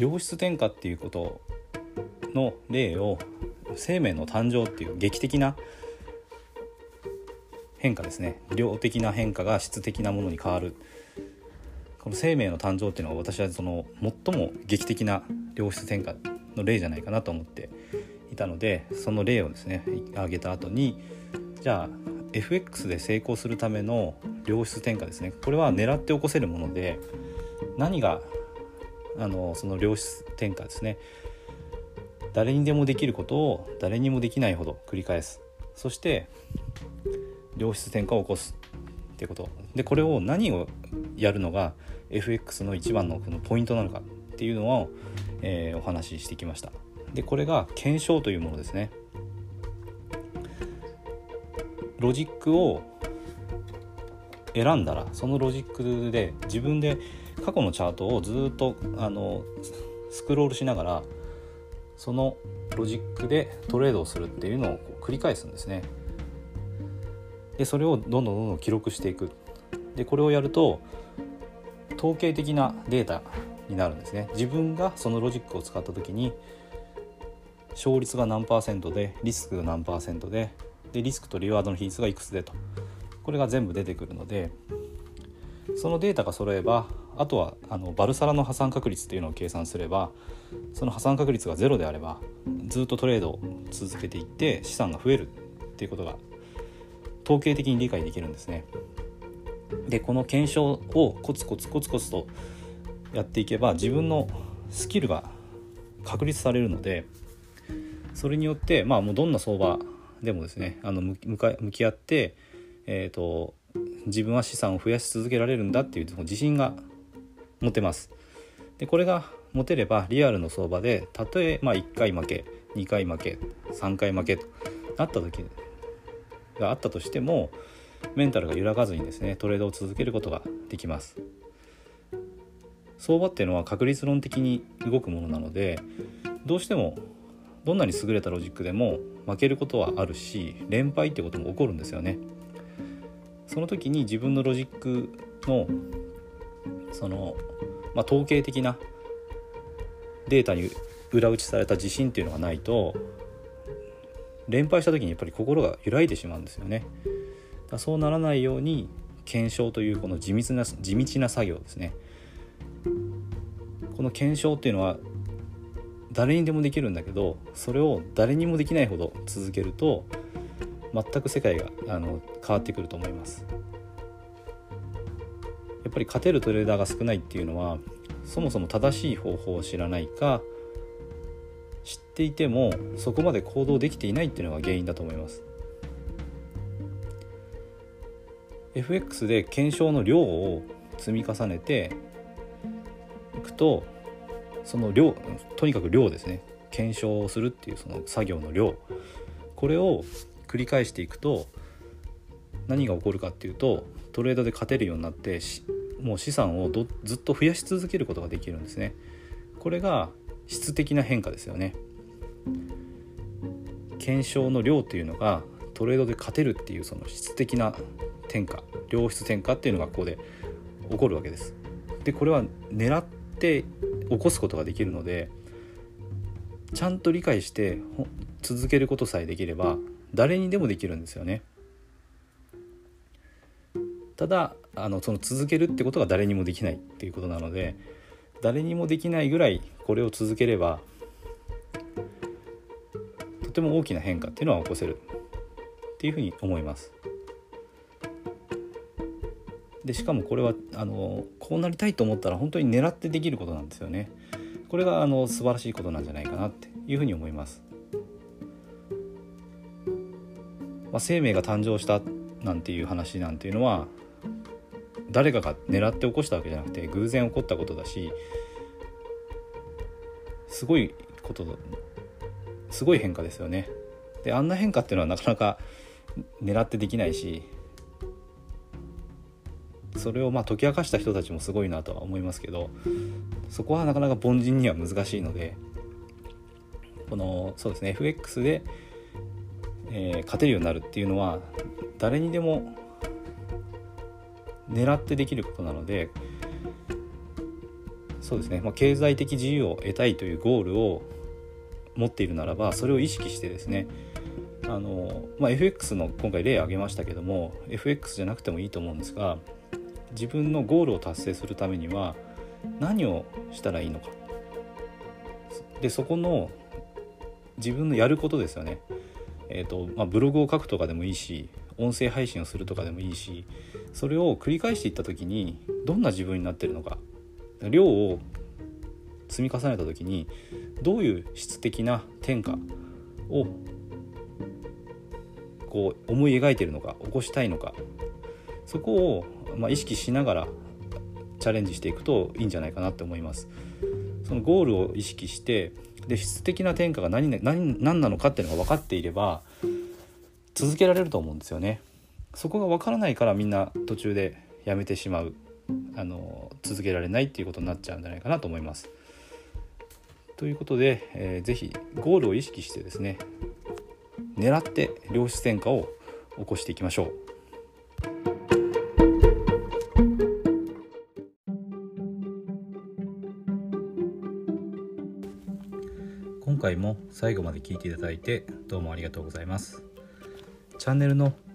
良質転化っていうことの例を生命の誕生っていう劇的な変化ですね。量的な変化が質的なものに変わる。この生命の誕生っていうのは私はその最も劇的な良質転化の例じゃないかなと思っていたのでその例をですね挙げた後にじゃあ FX で成功するための良質転化ですね。これは狙って起こせるもので何があのその良質転化ですね。誰にでもできることを誰にもできないほど繰り返す。そして良質転化を起こすっていうこと。でこれを何をやるのが FX の一番のこのポイントなのかっていうのを、えー、お話ししてきました。でこれが検証というものですね。ロジックを選んだらそのロジックで自分で過去のチャートをずっとあのスクロールしながらそのロジックでトレードをするっていうのを繰り返すんですね。でそれをどんどんどんどん記録していく。でこれをやると統計的なデータになるんですね。自分がそのロジックを使った時に勝率が何パーセントでリスクが何パーセントででリスクとリワードの比率がいくつでとこれが全部出てくるのでそのデータが揃えばあとはあのバルサラの破産確率っていうのを計算すればその破産確率がゼロであればずっとトレードを続けていって資産が増えるっていうことが統計的に理解できるんですね。でこの検証をコツコツコツコツとやっていけば自分のスキルが確立されるのでそれによってまあもうどんな相場でもですねあの向き合って、えーと、自分は資産を増やし続けられるんだっていう自信が持てます。でこれが持てればリアルの相場でたとえまあ1回負け2回負け3回負けとなった時があったとしてもメンタルが揺らがずにですねトレードを続けることができます相場っていうのは確率論的に動くものなのでどうしてもどんなに優れたロジックでも負けることはあるし連敗ってことも起こるんですよね。その時に自分のロジックのその、まあ、統計的なデータに裏打ちされた自信っていうのがないと連敗した時にやっぱり心が揺らいでしまうんですよね。だそうならないように検証というこの地道な地道な作業ですね。この検証っていうのは誰にでもできるんだけどそれを誰にもできないほど続けると全く世界があの変わってくると思いますやっぱり勝てるトレーダーが少ないっていうのはそもそも正しい方法を知らないか知っていてもそこまで行動できていないっていうのが原因だと思います。FX で検証の量を積み重ねていくとその量とにかく量ですね。検証をするっていうその作業の量。これを繰り返していくと何が起こるかっていうとトレードで勝てるようになってもう資産をずっと増やし続けることができるんですね。これが質的な変化ですよね。検証の量っていうのがトレードで勝てるっていうその質的な転化良質転化っていうのがここで起こるわけです。でこれは狙って起こすことができるのでちゃんと理解して続けることさえできれば誰にでもできるんですよね。ただあのその続けるってことが誰にもできないっていうことなので誰にもできないぐらいこれを続ければとても大きな変化っていうのは起こせるっていうふうに思います。でしかもこれはあのこうなりたいと思ったら本当に狙ってできることなんですよね。これがあの素晴らしいことなんじゃないかなっていうふうに思います。まあ、生命が誕生したなんていう話なんていうのは誰かが狙って起こしたわけじゃなくて偶然起こったことだしすごいことすごい変化ですよね。であんな変化っていうのはなかなか狙ってできないしそれをまあ解き明かした人たちもすごいなとは思いますけどそこはなかなか凡人には難しいのでこのそうですね FX で、えー、勝てるようになるっていうのは誰にでも狙ってできることなのでそうですね、まあ、経済的自由を得たいというゴールを持っているならばそれを意識してですねあの、まあ、FX の今回例挙げましたけども FX じゃなくてもいいと思うんですが自分のゴールを達成するためには何をしたらいいのかでそこの自分のやることですよね。えーとまあ、ブログを書くとかでもいいし音声配信をするとかでもいいしそれを繰り返していった時にどんな自分になってるのか量を積み重ねた時にどういう質的な転化をこう思い描いてるのか起こしたいのかそこを、まあ、意識しながらチャレンジしていくといいんじゃないかなって思います。そのゴールを意識してで質的な転化が何何何なのかっていうのが分かっていれば続けられると思うんですよね。そこが分からないからみんな途中でやめてしまうあの続けられないっていうことになっちゃうんじゃないかなと思います。ということで、えー、ぜひゴールを意識してですね狙って量子転化を起こしていきましょう。今回も最後まで聞いていただいてどうもありがとうございますチャンネルの